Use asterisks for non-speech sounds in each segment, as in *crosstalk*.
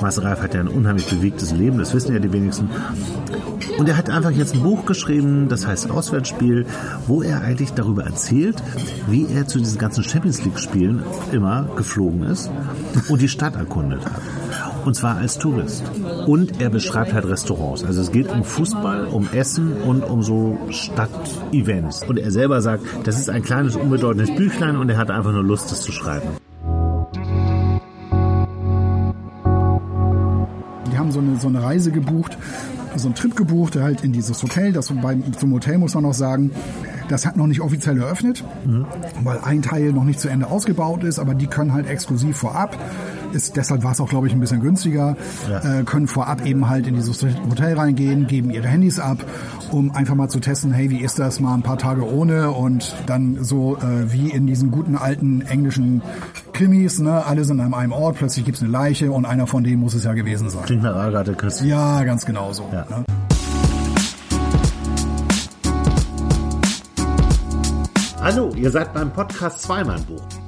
Marcel Reif hat ja ein unheimlich bewegtes Leben, das wissen ja die wenigsten. Und er hat einfach jetzt ein Buch geschrieben, das heißt Auswärtsspiel, wo er eigentlich darüber erzählt, wie er zu diesen ganzen Champions League-Spielen immer geflogen ist und die Stadt erkundet hat. Und zwar als Tourist. Und er beschreibt halt Restaurants. Also es geht um Fußball, um Essen und um so Stadtevents. Und er selber sagt, das ist ein kleines, unbedeutendes Büchlein und er hat einfach nur Lust, das zu schreiben. So eine, Reise gebucht, so einen Trip gebucht, halt in dieses Hotel. Das beim, zum Hotel muss man noch sagen, das hat noch nicht offiziell eröffnet, mhm. weil ein Teil noch nicht zu Ende ausgebaut ist, aber die können halt exklusiv vorab ist, deshalb war es auch, glaube ich, ein bisschen günstiger, ja. äh, können vorab eben halt in dieses Hotel reingehen, geben ihre Handys ab, um einfach mal zu testen, hey, wie ist das mal ein paar Tage ohne und dann so äh, wie in diesen guten alten englischen Krimis, ne, alle sind an einem Ort, plötzlich gibt's eine Leiche und einer von denen muss es ja gewesen sein. Klingt nach Agatha Christie. Ja, ganz genau so. Ja. Ne? Hallo, ihr seid beim Podcast Zweimann-Buch.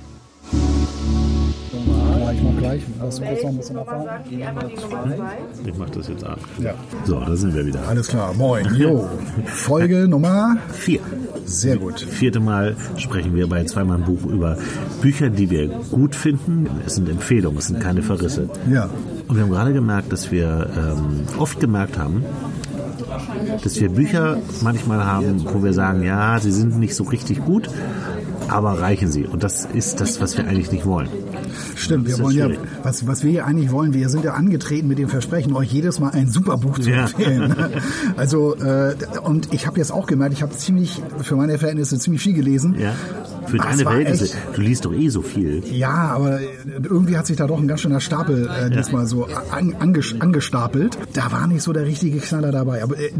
ich mach gleich. Hast du kurz noch ein bisschen erfahren? Ich mach das jetzt an. Ja. So, da sind wir wieder. Alles klar, moin. Jo. Folge Nummer vier. Sehr gut. Vierte Mal sprechen wir bei Zweimal Buch über Bücher, die wir gut finden. Es sind Empfehlungen, es sind keine Verrisse. Ja. Und wir haben gerade gemerkt, dass wir ähm, oft gemerkt haben, dass wir Bücher manchmal haben, wo wir sagen, ja, sie sind nicht so richtig gut, aber reichen sie. Und das ist das, was wir eigentlich nicht wollen. Stimmt, wir wollen schwierig. ja, was, was wir eigentlich wollen, wir sind ja angetreten mit dem Versprechen, euch jedes Mal ein super Buch zu ja. empfehlen. also, äh, und ich habe jetzt auch gemerkt, ich habe ziemlich, für meine Verhältnisse ziemlich viel gelesen. Ja. Für deine Verhältnisse. Du liest doch eh so viel. Ja, aber irgendwie hat sich da doch ein ganz schöner Stapel äh, diesmal ja. so an, angestapelt. Da war nicht so der richtige Knaller dabei. Aber äh,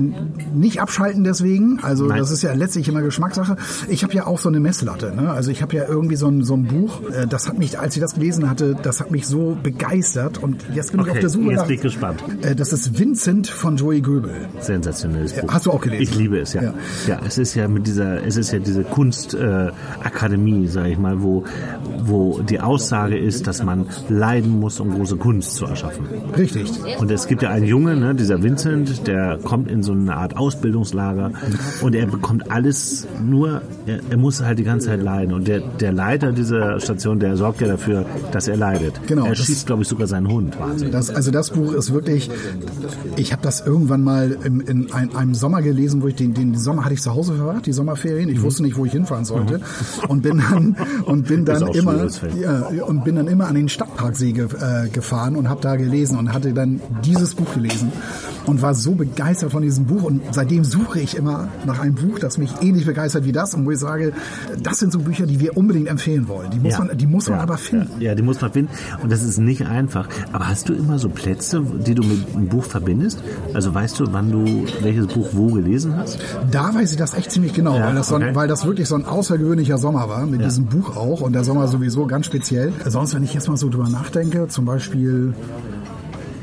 nicht abschalten deswegen. Also Nein. das ist ja letztlich immer Geschmackssache. Ich habe ja auch so eine Messlatte. Ne? Also ich habe ja irgendwie so ein, so ein Buch. Äh, das hat mich, als ich das gelesen hatte, das hat mich so begeistert. Und jetzt bin okay, ich auf der Suche jetzt nach. Bin ich gespannt. Äh, das ist Vincent von Joey Göbel. Sensationelles Buch. Hast du auch gelesen? Ich liebe es, ja. Ja, ja es ist ja mit dieser, es ist ja diese Kunstakademie, äh, sage ich mal, wo, wo die Aussage ist, dass man leiden muss, um große Kunst zu erschaffen. Richtig. Und es gibt ja einen Junge, ne, dieser Vincent, der kommt in so eine Art Ausbildungslager und er bekommt alles nur, er, er muss halt die ganze Zeit leiden. Und der, der Leiter dieser Station, der sorgt ja dafür, dass er leidet. Genau. Er schießt, glaube ich, sogar seinen Hund. Wahnsinn. Das, also das Buch ist wirklich, ich habe das irgendwann mal in, in ein, einem Sommer gelesen, wo ich den, den Sommer hatte ich zu Hause verbracht, die Sommerferien. Ich mhm. wusste nicht, wo ich hinfahren sollte mhm. Und bin dann und bin dann immer ja, und bin dann immer an den Stadtparksee ge, äh, gefahren und habe da gelesen und hatte dann dieses Buch gelesen und war so begeistert von diesem Buch und seitdem suche ich immer nach einem Buch, das mich ähnlich begeistert wie das und wo ich sage, das sind so Bücher, die wir unbedingt empfehlen wollen. Die muss ja. man, die muss man aber finden. Ja, die muss man finden und das ist nicht einfach. Aber hast du immer so Plätze, die du mit einem Buch verbindest? Also weißt du, wann du welches Buch wo gelesen hast? Da weiß ich das echt ziemlich genau, weil, das so ein, weil das wirklich so ein außergewöhnlicher Sommer war mit diesem Buch auch und der Sommer sowieso ganz speziell. Sonst, wenn ich jetzt mal so drüber nachdenke, zum Beispiel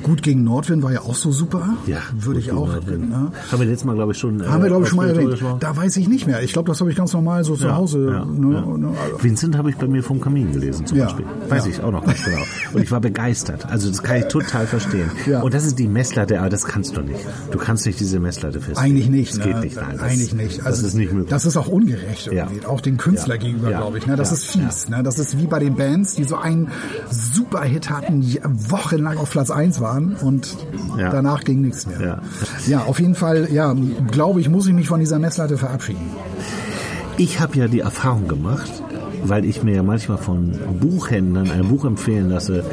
Gut gegen Nordwind war ja auch so super. Ja, würde ich auch. Ne? Haben wir letztes Mal, glaube ich, schon. Haben wir, glaube ich, schon mal erwähnt. Da weiß ich nicht mehr. Ich glaube, das habe ich ganz normal so zu ja, Hause. Ja, ne, ja. Ne, also Vincent habe ich bei mir vom Kamin gelesen, zum Beispiel. Weiß ich auch noch ganz genau. Und ich war begeistert. Also, das kann ich total verstehen. Und das ist die Messlatte, aber das kannst du nicht. Du kannst nicht diese Messlatte festlegen. Eigentlich nicht. Das ne? geht nicht. Nein, das, Eigentlich nicht. Also, das ist nicht möglich. Das ist auch ungerecht irgendwie. Auch den Künstler gegenüber, glaube ich. Ne? Das ist fies. Ne? Das ist wie bei den Bands, die so einen Super-Hit hatten, die wochenlang auf Platz 1 waren und ja. Danach ging nichts mehr. Ja. ja, auf jeden Fall, ja, glaube ich, muss ich mich von dieser Messlatte verabschieden. Ich habe ja die Erfahrung gemacht, weil ich mir ja manchmal von Buchhändlern ein Buch empfehlen lasse,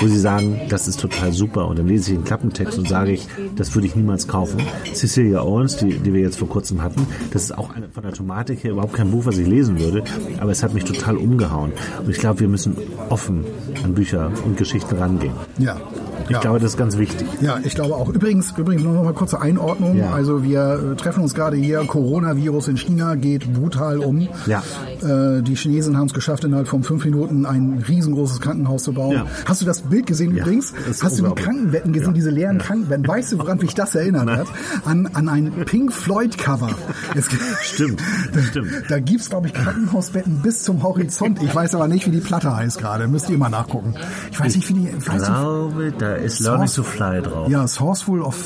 wo sie sagen, das ist total super und dann lese ich den Klappentext und sage ich, das würde ich niemals kaufen. Cecilia Owens, die, die wir jetzt vor kurzem hatten, das ist auch eine, von der Thematik her überhaupt kein Buch, was ich lesen würde, aber es hat mich total umgehauen. Und ich glaube, wir müssen offen an Bücher und Geschichten rangehen. Ja. Ich ja. glaube, das ist ganz wichtig. Ja, ich glaube auch. Übrigens, übrigens noch mal kurze Einordnung. Ja. Also wir äh, treffen uns gerade hier. Coronavirus in China geht brutal um. Ja. Äh, die Chinesen haben es geschafft, innerhalb von fünf Minuten ein riesengroßes Krankenhaus zu bauen. Ja. Hast du das Bild gesehen Ja, übrigens? Hast du die. Krankenbetten gesehen, Ja. diese leeren Krankenbetten? Weißt du, woran mich das erinnert hat? An, an ein Pink Floyd Cover. Es gibt- Stimmt, stimmt. Da gibt's glaube ich, Krankenhausbetten bis zum Horizont. Ich weiß aber nicht, wie die Platte heißt gerade. Müsst ihr mal nachgucken. Ich weiß nicht, wie die... Ich Weißt du, glaube, da ist Learning to Fly drauf. ja, Sourceful of...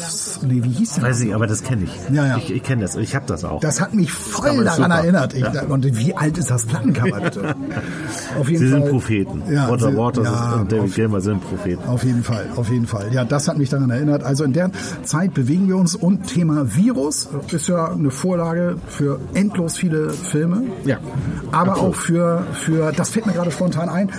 Nee, wie hieß der? Weiß ich, aber das kenne ich. Ja, ja. Ich, ich kenne das. Ich habe das auch. Das hat mich voll daran super. erinnert. Ich, Ja. Und wie alt ist das Plattencover bitte? *laughs* Auf jeden Sie sind Fall. Propheten. Ja, Roger Waters ja, und David Gilmer sind Propheten. auf jeden Fall, auf jeden Fall. Ja, das hat mich daran erinnert. Also in der Zeit bewegen wir uns und Thema Virus ist ja eine Vorlage für endlos viele Filme. Ja, Aber absolut. auch für, für, das fällt mir gerade spontan ein,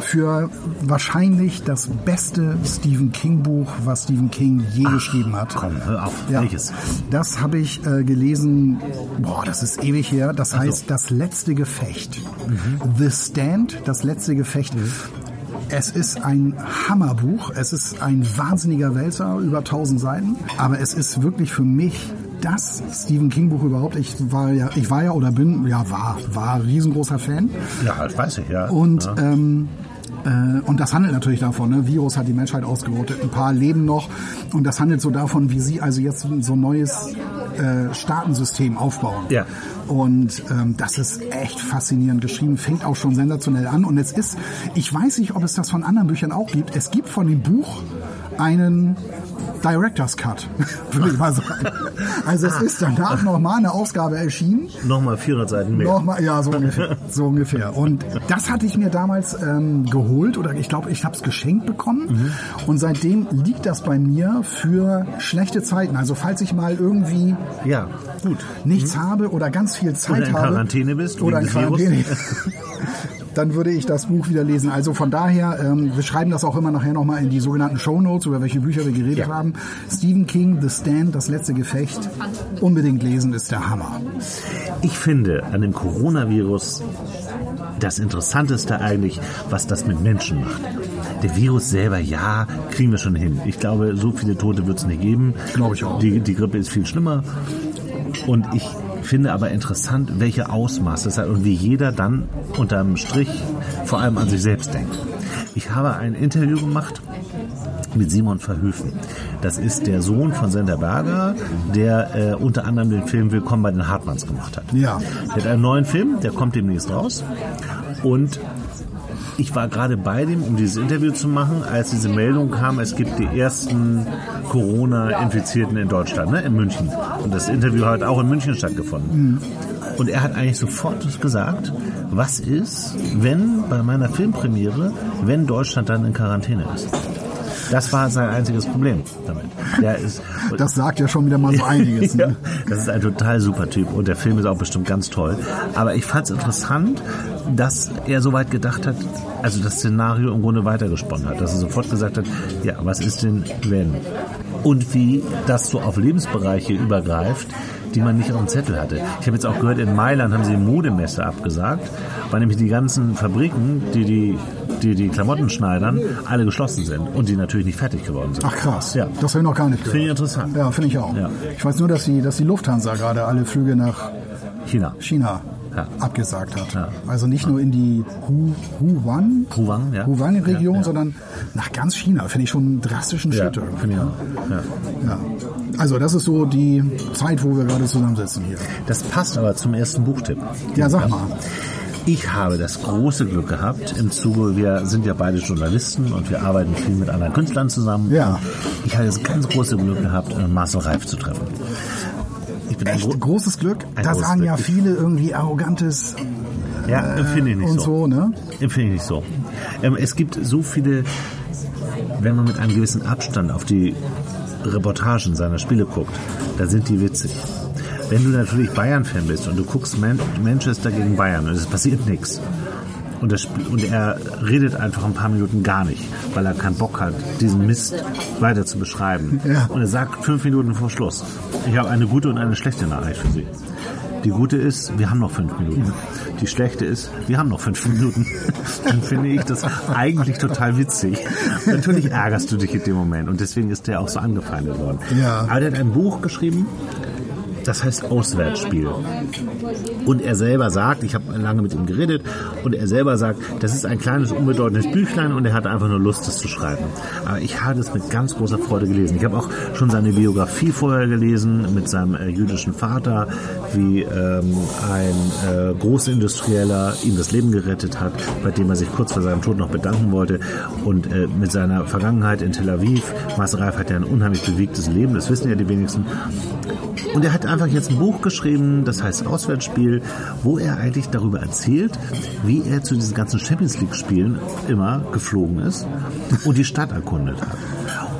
für wahrscheinlich das beste Stephen King Buch, was Stephen King je geschrieben hat. Komm, hör auf. Ja, Welches? das habe ich äh, gelesen, boah, das ist ewig her, das heißt Das letzte Gefecht. The Stand, Das letzte Gefecht. Es ist ein Hammerbuch, es ist ein wahnsinniger Wälzer, über 1000 Seiten, aber es ist wirklich für mich das Stephen King Buch überhaupt. Ich war ja, ich war ja oder bin, ja war, war riesengroßer Fan. Ja, das weiß ich, ja. Und, ja. ähm, äh, und das handelt natürlich davon, ne? Virus hat die Menschheit ausgerottet, ein paar leben noch. Und das handelt so davon, wie sie also jetzt so ein neues äh, Staatensystem aufbauen. Ja. Und ähm, das ist echt faszinierend geschrieben, fängt auch schon sensationell an. Und es ist, ich weiß nicht, ob es das von anderen Büchern auch gibt. Es gibt von dem Buch einen Director's Cut, *laughs* würde ich mal sagen. Also es ist danach nochmal eine Ausgabe erschienen. Nochmal 400 Seiten mehr. Nochmal, ja, so ungefähr. So ungefähr. Und das hatte ich mir damals ähm, geholt oder ich glaube, ich habe es geschenkt bekommen. Mhm. Und seitdem liegt das bei mir für schlechte Zeiten. Also falls ich mal irgendwie Ja, gut. nichts habe oder ganz viel Zeit Oder in habe. Quarantäne bist, Oder in. Quarantäne. *laughs* Dann würde ich das Buch wieder lesen. Also von daher, ähm, wir schreiben das auch immer nachher nochmal in die sogenannten Show Notes, über welche Bücher wir geredet Ja. haben. Stephen King, The Stand, Das letzte Gefecht. Unbedingt lesen ist der Hammer. Ich finde an dem Coronavirus das Interessanteste eigentlich, was das mit Menschen macht. Der Virus selber, ja, kriegen wir schon hin. Ich glaube, so viele Tote wird es nicht geben. Glaube ich auch. Die, die Grippe ist viel schlimmer. Und ich finde aber interessant, welche Ausmaße es hat und wie jeder dann unterm Strich vor allem an sich selbst denkt. Ich habe ein Interview gemacht mit Simon Verhöfen. Das ist der Sohn von Sender Berger, der äh, unter anderem den Film Willkommen bei den Hartmanns gemacht hat. Ja. Der hat einen neuen Film, der kommt demnächst raus. Und ich war gerade bei dem, um dieses Interview zu machen, als diese Meldung kam, es gibt die ersten Corona-Infizierten in Deutschland, ne, in München. Und das Interview hat auch in München stattgefunden. Und er hat eigentlich sofort gesagt, was ist, wenn bei meiner Filmpremiere, wenn Deutschland dann in Quarantäne ist? Das war sein einziges Problem damit. Der ist, Das sagt ja schon wieder mal so *laughs* einiges. ja, Ne? das ist ein total super Typ und der Film ist auch bestimmt ganz toll. Aber ich fand es interessant, dass er so weit gedacht hat, also das Szenario im Grunde weitergesponnen hat, dass er sofort gesagt hat, ja, was ist denn wenn? Und wie das so auf Lebensbereiche übergreift, die man nicht auf dem Zettel hatte. Ich habe jetzt auch gehört, in Mailand haben sie die Modemesse abgesagt, weil nämlich die ganzen Fabriken, die die, die, die Klamotten schneidern, alle geschlossen sind und die natürlich nicht fertig geworden sind. Ach krass, Ja. das habe ich noch gar nicht Finde ich gehört. interessant. Ja, finde ich auch. Ja. Ich weiß nur, dass die, dass die Lufthansa gerade alle Flüge nach China. China Ja. abgesagt hat. Ja. Also nicht nur in die Hu, Huan, Huang, ja. Huan-Region, Ja, ja. sondern nach ganz China. Finde ich schon einen drastischen Schritt. Also das ist so die Zeit, wo wir gerade zusammensitzen hier. Das passt aber zum ersten Buchtipp. Ja, sag mal. Ich habe das große Glück gehabt, im Zuge, wir sind ja beide Journalisten und wir arbeiten viel mit anderen Künstlern zusammen. Ja. Ich habe das ganz große Glück gehabt, äh, Marcel Reif zu treffen. Ich bin ein Echt gro großes Glück. Ein Da großes sagen ja Glück. viele irgendwie arrogantes ja, empfinde ich nicht und so. so, ne? Empfinde ich nicht so. Ähm, es gibt so viele, wenn man mit einem gewissen Abstand auf die Reportagen seiner Spiele guckt, da sind die witzig. Wenn du natürlich Bayern-Fan bist und du guckst Man Manchester gegen Bayern und es passiert nichts Und, das, und er redet einfach ein paar Minuten gar nicht, weil er keinen Bock hat, diesen Mist weiter zu beschreiben. Ja. Und er sagt fünf Minuten vor Schluss, ich habe eine gute und eine schlechte Nachricht für Sie. Die gute ist, wir haben noch fünf Minuten. Die schlechte ist, wir haben noch fünf Minuten. *laughs* Dann finde ich das eigentlich total witzig. Natürlich ärgerst du dich in dem Moment und deswegen ist der auch so angefeindet worden. Ja. Aber der hat ein Buch geschrieben, das heißt Auswärtsspiel. Und er selber sagt, ich habe lange mit ihm geredet, und er selber sagt, das ist ein kleines, unbedeutendes Büchlein und er hatte einfach nur Lust, das zu schreiben. Aber ich habe es mit ganz großer Freude gelesen. Ich habe auch schon seine Biografie vorher gelesen mit seinem äh, jüdischen Vater, wie ähm, ein äh, Großindustrieller ihm das Leben gerettet hat, bei dem er sich kurz vor seinem Tod noch bedanken wollte. Und äh, mit seiner Vergangenheit in Tel Aviv, Marcel Reif hat ja ein unheimlich bewegtes Leben, das wissen ja die wenigsten. Und er hat einfach jetzt ein Buch geschrieben, das heißt Auswärtsspiel, wo er eigentlich darüber erzählt, wie er zu diesen ganzen Champions League Spielen immer geflogen ist und die Stadt erkundet hat.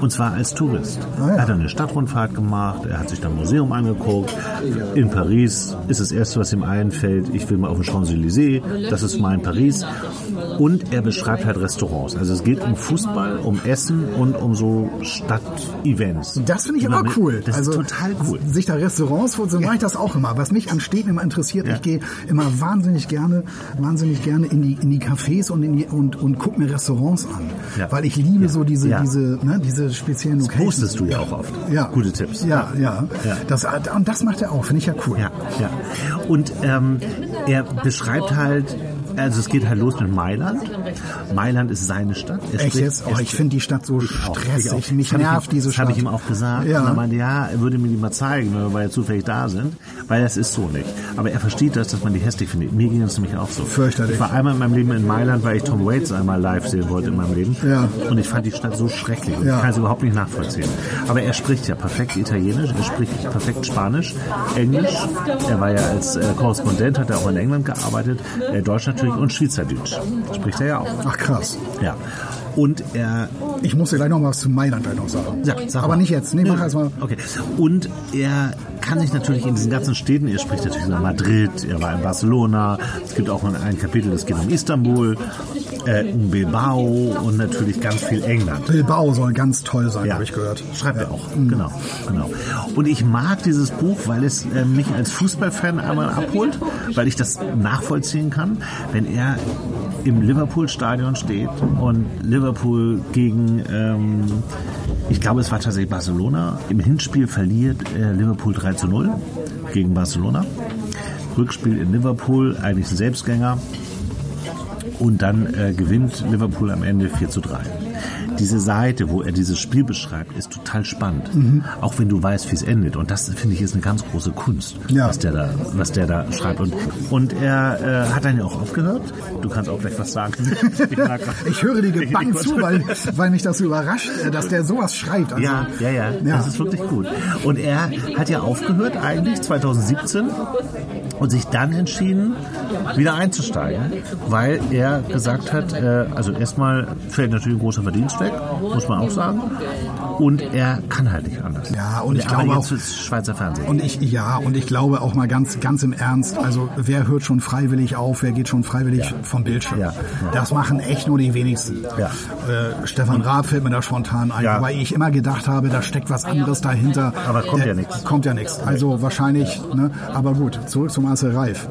Und zwar als Tourist. Ah, ja. Er hat eine Stadtrundfahrt gemacht, er hat sich dann Museum angeguckt. In Paris ist das erste, was ihm einfällt, ich will mal auf den Champs-Élysées, das ist mein Paris. Und er beschreibt halt Restaurants. Also es geht um Fußball, um Essen und um so Stadtevents. Das finde ich mit- cool. Das also, ist total cool. Sich da Restaurants vor, so mache ich das auch immer. Was mich an Städten immer interessiert, Ja. ich gehe immer wahnsinnig gerne, wahnsinnig gerne in die, in die Cafés und, in die, und, und gucke mir Restaurants an. Ja. Weil ich liebe so diese, diese, ne, diese speziellen Das Locations. postest du ja auch oft. Ja. Gute Tipps. Ja, ja. Ja. Das, und das macht er auch, finde ich ja cool. Ja, ja. Und ähm, er beschreibt halt, also es geht halt los mit Mailand. Mailand ist seine Stadt. Er Echt jetzt? Oh, ich finde die Stadt so auch, ich auch. stressig. Mich Das ich nervt ihm- diese Das Stadt. habe ich ihm auch gesagt. Ja. Und er meinte, ja, er würde mir die mal zeigen, wenn wir beide zufällig da sind. Weil das ist so nicht. Aber er versteht das, dass man die hässlich findet. Mir ging es nämlich auch so. Fürchterlich. Ich war einmal in meinem Leben in Mailand, weil ich Tom Waits einmal live sehen wollte in meinem Leben. Ja. Und ich fand die Stadt so schrecklich. Und Ja. ich kann es überhaupt nicht nachvollziehen. Aber er spricht ja perfekt Italienisch, er spricht perfekt Spanisch, Englisch. Er war ja als äh, Korrespondent, hat er auch in England gearbeitet. Äh, Deutsch natürlich und Schweizerdeutsch. Spricht er ja auch. Ach krass. Ja. Und er Ich muss dir gleich noch was zu Mailand gleich noch sagen. ja, sag Aber mal. nicht jetzt. Nee, mach Nö. erst mal. Okay. Und er kann sich natürlich in diesen ganzen Städten, er spricht natürlich über Madrid, er war in Barcelona, es gibt auch ein Kapitel, das geht um Istanbul, äh, um Bilbao und natürlich ganz viel England. Bilbao soll ganz toll sein, habe ich gehört. Schreibt er auch. Genau, genau. Und ich mag dieses Buch, weil es äh, mich als Fußballfan einmal abholt, weil ich das nachvollziehen kann, wenn er im Liverpool-Stadion steht und Liverpool gegen, ähm, ich glaube, es war tatsächlich Barcelona, im Hinspiel verliert äh, Liverpool 3 zu 0 gegen Barcelona. Rückspiel in Liverpool, eigentlich ein Selbstgänger. Und dann äh, gewinnt Liverpool am Ende 4 zu 3. Diese Seite, wo er dieses Spiel beschreibt, ist total spannend. Mhm. Auch wenn du weißt, wie es endet. Und das, finde ich, ist eine ganz große Kunst, Ja. was, der da, was der da schreibt. Und, und er äh, hat dann ja auch aufgehört. Du kannst auch gleich was sagen. *laughs* Ich höre dir gebannt zu, weil, weil mich das so überrascht, äh, dass der sowas schreibt. Also, Ja, ja, ja, Ja. Das ist wirklich gut. Und er hat ja aufgehört eigentlich 2017 und sich dann entschieden, wieder einzusteigen, weil er gesagt hat, äh, also erstmal fällt natürlich ein großer Verdienst weg, muss man auch sagen. Und er kann halt nicht anders. Ja, und ich er arbeitet glaube fürs Schweizer Fernsehen. Und ich, ja, und ich glaube auch mal ganz, ganz im Ernst, also wer hört schon freiwillig auf, wer geht schon freiwillig vom Bildschirm? Ja, ja. Das machen echt nur die wenigsten. Ja. Äh, Stefan Raab fällt mir da spontan ein, Ja. wobei ich immer gedacht habe, da steckt was anderes dahinter. Aber kommt Äh, ja nichts. Kommt ja nichts. Also wahrscheinlich, ne? aber gut, zurück zu Marcel Reif.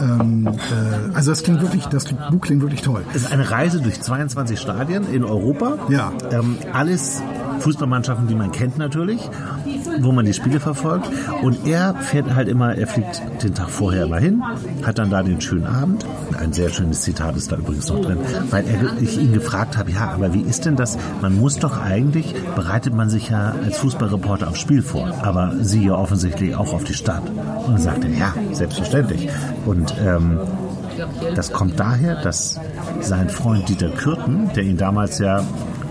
Ähm, äh, also das klingt wirklich, das Buch klingt wirklich toll. Es ist eine Reise durch 22 Stadien in Europa. Ja. Ähm, alles Fußballmannschaften, die man kennt natürlich, wo man die Spiele verfolgt. Und er fährt halt immer, er fliegt den Tag vorher mal hin, hat dann da den schönen Abend. Ein sehr schönes Zitat ist da übrigens noch drin, weil er, ich ihn gefragt habe, ja, aber wie ist denn das? Man muss doch eigentlich, bereitet man sich ja als Fußballreporter aufs Spiel vor, aber sie ja offensichtlich auch auf die Stadt. Und dann sagte er, ja, selbstverständlich. Und ähm, das kommt daher, dass sein Freund Dieter Kürten, der ihn damals ja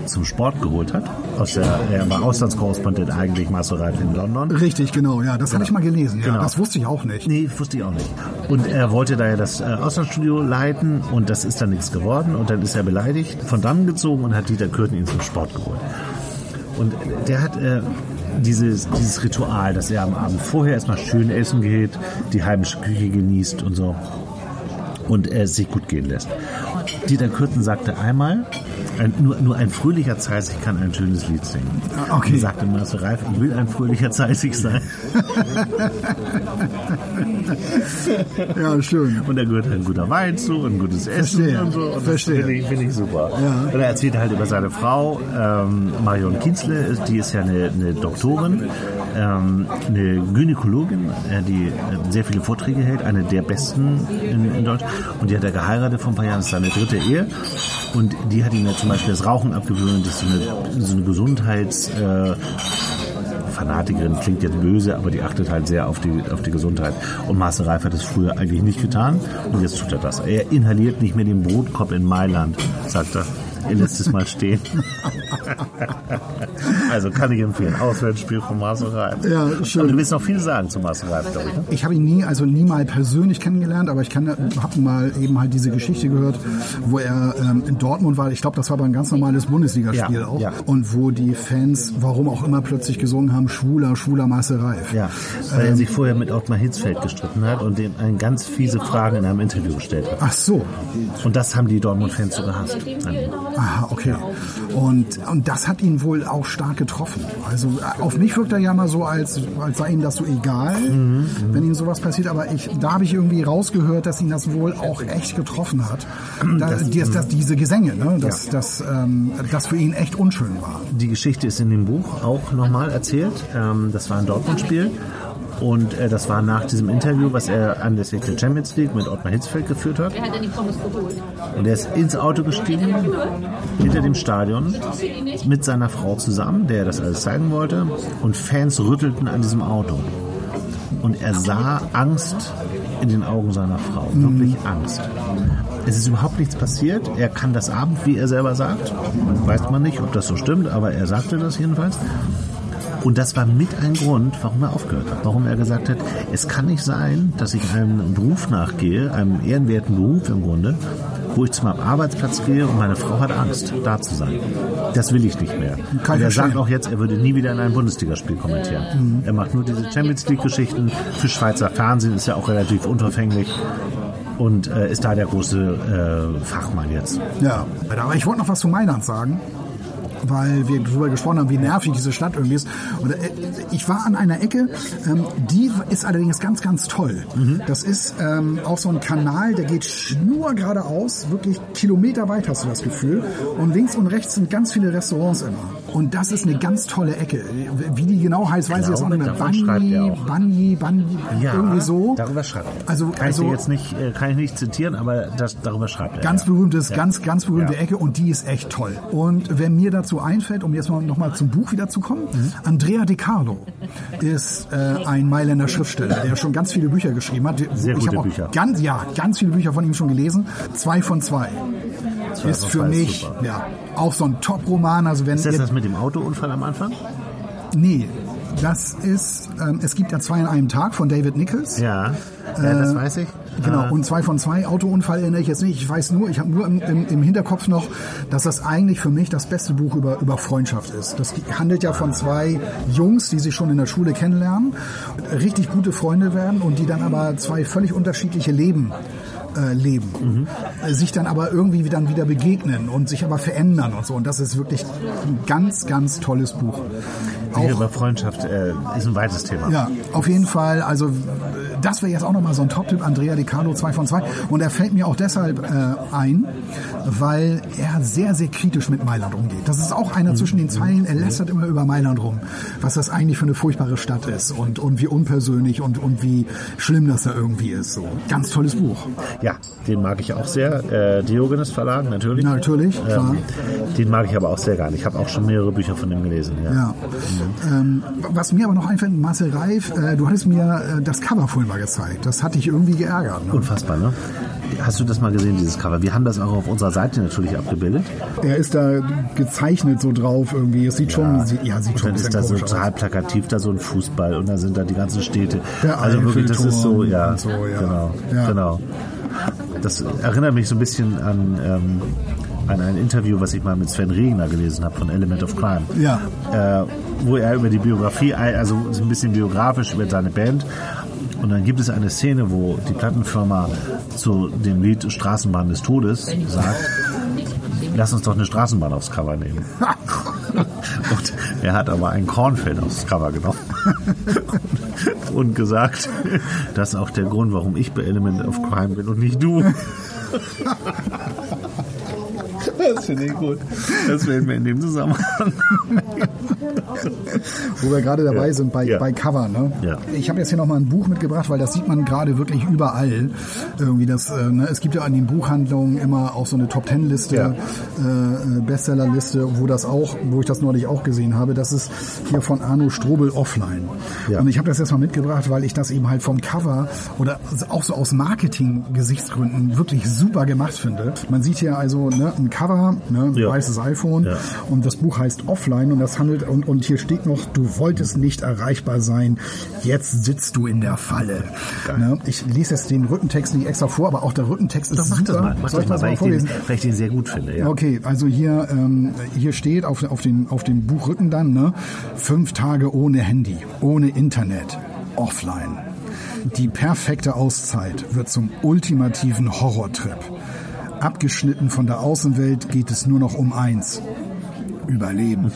zum Sport geholt hat, aus der, er war Auslandskorrespondent eigentlich Reif in London. Richtig, genau, ja, das habe ich mal gelesen. Ja, Genau. Das wusste ich auch nicht. Nee, wusste ich auch nicht. Und er wollte da ja das äh, Auslandsstudio leiten und das ist dann nichts geworden und dann ist er beleidigt, von dann gezogen und hat Dieter Kürten ihn zum Sport geholt. Und der hat äh, dieses, dieses Ritual, dass er am Abend vorher erstmal schön essen geht, die heimische Küche genießt und so und äh, sich gut gehen lässt. Dieter Kürten sagte einmal, ein, nur, nur ein fröhlicher Zeissig kann ein schönes Lied singen. Ah, okay. Und sagte Marcel Reif, ich will ein fröhlicher Zeissig sein. *laughs* Ja, schön. Und da gehört ein guter Wein zu und ein gutes Essen Verstehe. und so. Und Verstehe. finde ich, finde ich super. Ja. Und er erzählt halt über seine Frau, ähm, Marion Kienzle, die ist ja eine, eine Doktorin, ähm, eine Gynäkologin, äh, die äh, sehr viele Vorträge hält, eine der besten in, in Deutschland. Und die hat er geheiratet vor ein paar Jahren, das ist seine dritte Ehe. Und die hat ihm ja zum Beispiel das Rauchen abgewöhnt, ist so eine, so eine Gesundheits... Äh, Fanatikerin klingt jetzt böse, aber die achtet halt sehr auf die, auf die Gesundheit. Und Marcel Reif hat das früher eigentlich nicht getan und jetzt tut er das. Er inhaliert nicht mehr den Brotkopf in Mailand, sagt er. Er lässt es mal stehen. *laughs* also kann ich empfehlen. Auswärtsspiel von Marcel Reif. Ja, schön. Aber du willst noch viel sagen zu Marcel Reif, glaube ich. Ne? Ich habe ihn nie, also nie mal persönlich kennengelernt, aber ich habe mal eben halt diese Geschichte gehört, wo er ähm, in Dortmund war. Ich glaube, das war aber ein ganz normales Bundesligaspiel Ja, auch. ja. Und wo die Fans, warum auch immer, plötzlich gesungen haben, schwuler, schwuler Marcel Reif. Ja, weil er sich vorher mit Ottmar Hitzfeld gestritten hat und dem eine ganz fiese Fragen in einem Interview gestellt hat. Ach so. Und das haben die Dortmund-Fans so gehasst. ihm. Aha, okay. Und, und das hat ihn wohl auch stark getroffen. Also äh, auf mich wirkt er ja mal so, als, als sei ihm das so egal, wenn ihm sowas passiert. Aber ich, da habe ich irgendwie rausgehört, dass ihn das wohl auch echt getroffen hat. Da, das, das, diese Gesänge, ne? dass das, ähm, das für ihn echt unschön war. Die Geschichte ist in dem Buch auch nochmal erzählt. Ähm, das war ein Dortmund-Spiel. Und äh, das war nach diesem Interview, was er an der Secret Champions League mit Ottmar Hitzfeld geführt hat. Er hat ja die Pommes geholt. Und er ist ins Auto gestiegen, hinter dem Stadion, mit seiner Frau zusammen, der das alles zeigen wollte. Und Fans rüttelten an diesem Auto. Und er sah Angst in den Augen seiner Frau. Wirklich Angst. Es ist überhaupt nichts passiert. Er kann das Abend, wie er selber sagt. Weiß man nicht, ob das so stimmt, aber er sagte das jedenfalls. Und das war mit ein Grund, warum er aufgehört hat. Warum er gesagt hat, es kann nicht sein, dass ich einem Beruf nachgehe, einem ehrenwerten Beruf im Grunde, wo ich zu meinem Arbeitsplatz gehe und meine Frau hat Angst, da zu sein. Das will ich nicht mehr. Kann und er sagt auch jetzt, er würde nie wieder in ein Bundesligaspiel kommentieren. Er macht nur diese Champions League-Geschichten. Für Schweizer Fernsehen ist er auch relativ unverfänglich und äh, ist da der große äh, Fachmann jetzt. Ja, aber ich wollte noch was zu Mailand sagen. Weil wir darüber gesprochen haben, wie nervig diese Stadt irgendwie ist. Und äh, ich war an einer Ecke, ähm, die ist allerdings ganz, ganz toll. Das ist ähm, auch so ein Kanal, der geht nur geradeaus, wirklich kilometerweit hast du das Gefühl. Und links und rechts sind ganz viele Restaurants immer. Und das ist eine ganz tolle Ecke. Wie die genau heißt, weiß ich jetzt auch nicht mehr. Banyi, auch. Banyi, Banyi, irgendwie so. Darüber schreibt er. Also- kann also- ich jetzt nicht, äh, kann ich nicht zitieren, aber das, darüber schreibt er. Ganz ja. berühmtes, ganz, ganz berühmte Ja. Ecke und die ist echt toll. Und wer mir dazu einfällt, um jetzt mal noch mal zum Buch wieder zu kommen, Andrea De Carlo ist äh, ein Mailänder Schriftsteller, der schon ganz viele Bücher geschrieben hat. Sehr ich gute Bücher. Ganz, ja, ganz viele Bücher von ihm schon gelesen. Zwei von zwei. Zwei ist für mich super. ja auch so ein Top-Roman. Also wenn Ist das ihr- das mit dem Autounfall am Anfang? nee, das ist ähm, es gibt ja zwei an einem Tag von David Nichols. Ja, ja das weiß ich. Genau, Äh, und zwei von zwei Autounfall erinnere ich jetzt nicht. Ich weiß nur, ich habe nur im, im, im Hinterkopf noch, dass das eigentlich für mich das beste Buch über, über Freundschaft ist. Das handelt ja von zwei Jungs, die sich schon in der Schule kennenlernen, richtig gute Freunde werden und die dann aber zwei völlig unterschiedliche Leben äh, leben. Äh, Sich dann aber irgendwie dann wieder begegnen und sich aber verändern und so. Und das ist wirklich ein ganz, ganz tolles Buch. Auch über Freundschaft äh, ist ein weites Thema. ja, auf jeden Fall. Also das wäre jetzt auch nochmal so ein Top-Tipp, Andrea Di Carlo 2 von 2. Und er fällt mir auch deshalb äh, ein, weil er sehr, sehr kritisch mit Mailand umgeht. Das ist auch einer zwischen den Zeilen. Er lästert immer über Mailand rum, was das eigentlich für eine furchtbare Stadt ist und, und wie unpersönlich und, und wie schlimm das da irgendwie ist. So Ganz tolles Buch. Ja, den mag ich auch sehr. Äh, Diogenes Verlag, natürlich. Natürlich, klar. Ähm, den mag ich aber auch sehr gerne. Ich habe auch schon mehrere Bücher von ihm gelesen. Ja. Ja. Ähm, was mir aber noch einfällt, Marcel Reif, äh, du hattest mir äh, das Cover vorhin mal gezeigt. Das hat dich irgendwie geärgert. Ne? Unfassbar, ne? Hast du das mal gesehen, dieses Cover? Wir haben das auch auf unserer Seite natürlich abgebildet. Er ist da gezeichnet so drauf irgendwie. Es sieht schon, sieht, ja, sieht Und schon dann ein ist da so total aus. plakativ da so ein Fußball und da sind da die ganzen Städte. Der also wirklich, das ist so, ja, so, ja. genau, Ja. genau. Das erinnert mich so ein bisschen an, ähm, an ein Interview, was ich mal mit Sven Regner gelesen habe von Element of Crime. Ja. Äh, wo er über die Biografie, also ein bisschen biografisch über seine Band. Und dann gibt es eine Szene, wo die Plattenfirma zu dem Lied Straßenbahn des Todes sagt, lass uns doch eine Straßenbahn aufs Cover nehmen. *laughs* Und er hat aber ein Kornfeld aufs Cover genommen *laughs* und gesagt, das ist auch der Grund, warum ich bei Element of Crime bin und nicht du. *laughs* Das finde ich gut. Das werden wir in dem Zusammenhang. Wo wir gerade dabei Ja. sind bei, Ja. bei Cover. Ne? Ja. Ich habe jetzt hier nochmal ein Buch mitgebracht, weil das sieht man gerade wirklich überall. Irgendwie das, äh, ne? Es gibt ja an den Buchhandlungen immer auch so eine Top Ten Liste, Ja. äh, Bestsellerliste, wo das auch, wo ich das neulich auch gesehen habe. Das ist hier von Arno Strobel offline. Ja. Und ich habe das jetzt mal mitgebracht, weil ich das eben halt vom Cover oder auch so aus Marketing-Gesichtsgründen wirklich super gemacht finde. Man sieht hier also ne, ein Cover, ne, weißes iPhone Ja. und das Buch heißt Offline und das handelt und, und hier steht noch, du wolltest nicht erreichbar sein, jetzt sitzt du in der Falle. Ne? Ich lese jetzt den Rückentext nicht extra vor, aber auch der Rückentext ist Doch, mach super. das mal, mach Soll das ich mal, das weil mal ich, den, weil ich den sehr gut finde. Ja. Okay, also hier, ähm, hier steht auf, auf, dem, auf dem Buchrücken dann, ne? Fünf Tage ohne Handy, ohne Internet, offline. Die perfekte Auszeit wird zum ultimativen Horrortrip. Abgeschnitten von der Außenwelt geht es nur noch um eins. Überleben.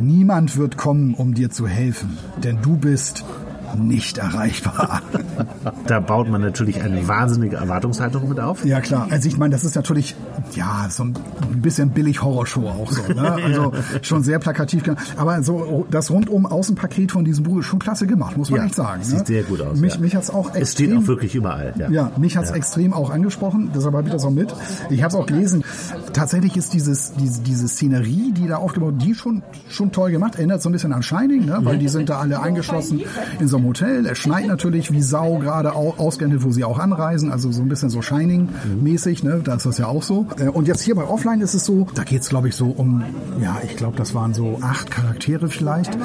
Niemand wird kommen, um dir zu helfen, denn du bist nicht erreichbar. Da baut man natürlich eine wahnsinnige Erwartungshaltung mit auf. Ja klar, also ich meine, das ist natürlich ja so ein bisschen billig Horrorshow auch so, ne? *laughs* Also schon sehr plakativ, aber so das rundum Außenpaket von diesem Buch ist schon klasse gemacht, muss man Ja, echt sagen. sieht ne? sehr gut aus, Mich, ja. mich hat's auch Es steht extrem auch wirklich überall. Ja, ja, mich hat's Ja. extrem auch angesprochen, deshalb habe ich das auch mit. Ich habe es auch gelesen. Tatsächlich ist dieses, diese, diese Szenerie, die da aufgebaut, die schon schon toll gemacht. Erinnert so ein bisschen an Shining, ne? weil die sind da alle eingeschlossen in so einem Hotel. Es schneit natürlich wie Sau gerade au- ausgerechnet, wo sie auch anreisen. Also so ein bisschen so Shining-mäßig, ne? da ist das ja auch so. Äh, Und jetzt hier bei Offline ist es so, da geht's glaube ich so um, ja, ich glaube, das waren so acht Charaktere vielleicht.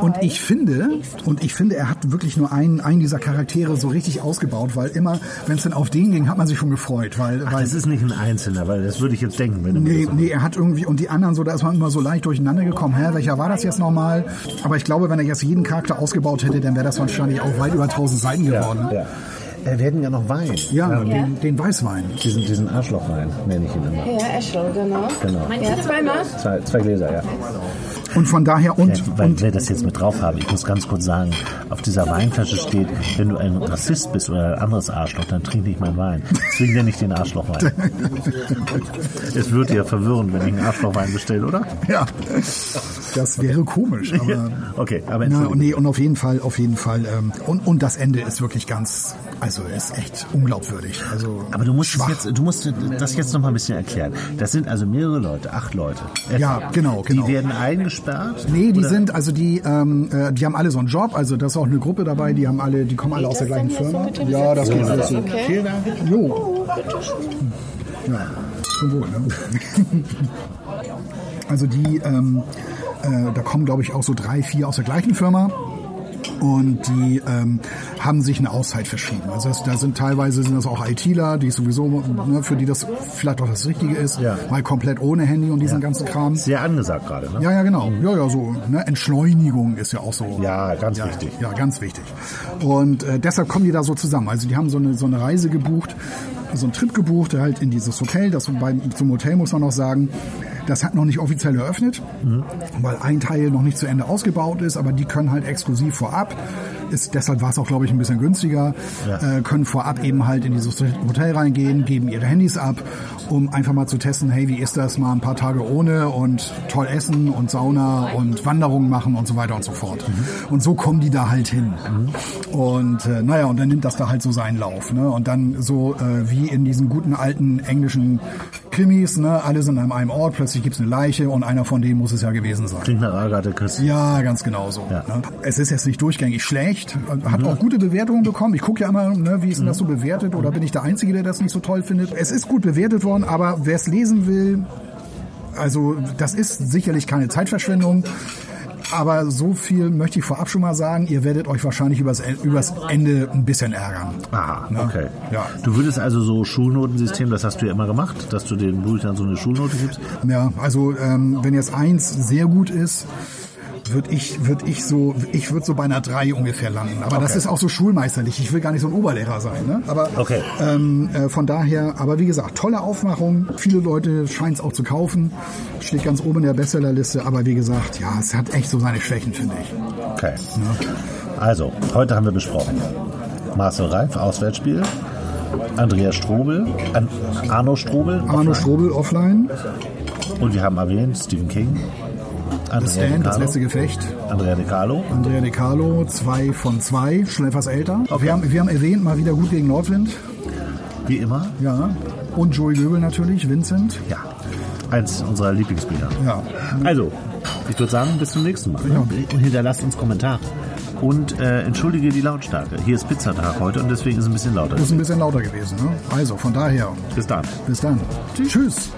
Und ich finde, und ich finde, er hat wirklich nur einen, einen dieser Charaktere so richtig ausgebaut, weil immer, wenn es dann auf den ging, hat man sich schon gefreut, weil, Ach, weil das ist nicht ein Einzelner, weil das würde ich jetzt denken, wenn Nee, nee, er hat irgendwie, und die anderen so, da ist man immer so leicht durcheinander gekommen. Hä, welcher war das jetzt nochmal? Aber ich glaube, wenn er jetzt jeden Charakter ausgebaut hätte, dann wäre das wahrscheinlich auch weit über 1000 Seiten geworden. Ja. Äh, Wir hätten ja noch Wein. Ja, Den, den Weißwein. Diesen, diesen Arschlochwein nenne ich ihn immer. Ja, Eschel, genau. Genau. Ja, zweimal. Zwei, zwei Gläser, ja. Und von daher, und, Ja, weil und wir das jetzt mit drauf haben, ich muss ganz kurz sagen, auf dieser Weinflasche steht, wenn du ein Rassist bist oder ein anderes Arschloch, dann trink nicht meinen Wein. Deswegen nenne ich den Arschlochwein. *laughs* es würde ja verwirren, wenn ich einen Arschlochwein bestelle, oder? ja, das wäre komisch. Aber, Okay, aber Na, nee, und auf jeden Fall, auf jeden Fall. Ähm, und, und das Ende ist wirklich ganz, also ist echt unglaubwürdig. Also Aber du musst, schwach. jetzt, du musst das jetzt noch mal ein bisschen erklären. Das sind also mehrere Leute, acht Leute. Ja, genau, genau. Die werden eingesperrt? Nee, die Oder- sind, also die, ähm, äh, die haben alle so einen Job, also da ist auch eine Gruppe dabei, die haben alle, die kommen alle aus der gleichen Firma. Ja, das geht alles so. Vielen Dank. Jo. Ja, zum Wohl, ne? Also die, ähm, äh, da kommen glaube ich auch so drei, vier aus der gleichen Firma. Und die ähm, haben sich eine Auszeit verschrieben. Also das, da sind teilweise sind das auch ITler, die sowieso, ne, für die das vielleicht auch das Richtige ist, Ja. mal komplett ohne Handy und diesen ganzen Kram. Sehr angesagt gerade, ne? Ja, ja, genau. Ja, ja, so. Ne? Entschleunigung ist ja auch so. Ja, ganz ja, wichtig. Ja, ganz wichtig. Und äh, deshalb kommen die da so zusammen. Also die haben so eine, so eine Reise gebucht, so einen Trip gebucht, halt in dieses Hotel. Das beim, zum Hotel muss man noch sagen, das hat noch nicht offiziell eröffnet, Mhm. weil ein Teil noch nicht zu Ende ausgebaut ist, aber die können halt exklusiv vorab. Ist, deshalb war es auch, glaube ich, ein bisschen günstiger. Ja. Äh, können vorab eben halt in dieses Hotel reingehen, geben ihre Handys ab, um einfach mal zu testen, hey, wie ist das mal ein paar Tage ohne und toll essen und Sauna und Wanderungen machen und so weiter und so fort. Und so kommen die da halt hin. Und äh, naja, und dann nimmt das da halt so seinen Lauf. Ne? Und dann so äh, wie in diesen guten alten englischen Krimis, ne? alle sind an einem Ort, plötzlich gibt's eine Leiche und einer von denen muss es ja gewesen sein. Klingt nach Agatha Christie. Ja, ganz genau so. Ja. Ne? Es ist jetzt nicht durchgängig schlecht, hat auch gute Bewertungen bekommen. Ich gucke ja immer, ne, wie ist denn das so bewertet oder bin ich der Einzige, der das nicht so toll findet. Es ist gut bewertet worden, aber wer es lesen will, also das ist sicherlich keine Zeitverschwendung. Aber so viel möchte ich vorab schon mal sagen, ihr werdet euch wahrscheinlich übers, übers Ende ein bisschen ärgern. Aha, Ne? okay. Ja. Du würdest also so Schulnotensystem, das hast du ja immer gemacht, dass du den Büchern so eine Schulnote gibst. Ja, also ähm, wenn jetzt eins sehr gut ist, würde ich, würd ich so, ich würde so bei einer 3 ungefähr landen. Aber das Okay. ist auch so schulmeisterlich. Ich will gar nicht so ein Oberlehrer sein. Ne? Aber Okay. ähm, äh, von daher, aber wie gesagt, tolle Aufmachung. Viele Leute scheinen es auch zu kaufen. Steht ganz oben in der Bestsellerliste. Aber wie gesagt, ja, es hat echt so seine Schwächen, finde ich. Okay. Also, heute haben wir besprochen. Marcel Reif, Auswärtsspiel. Andreas Strobel, An Arno Strobel. Arno offline. Strobel offline. Und wir haben erwähnt, Stephen King. Andrea Stand, De das letzte Gefecht. Andrea De Carlo. Andrea De Carlo, zwei von zwei, schon etwas älter. Wir, haben, wir haben erwähnt, mal wieder gut gegen Nordwind. Wie immer. Ja. Und Joey Göbel natürlich, Vincent. Ja. Eins unserer Lieblingsbilder. Ja. Also, ich würde sagen, bis zum nächsten Mal. Ja. Und hinterlasst uns Kommentare. Und äh, entschuldige die Lautstärke. Hier ist Pizzatag heute und deswegen ist es ein bisschen lauter. Ist ein bisschen lauter gewesen. Ne? Also von daher, Bis dann. bis dann. Tschüss.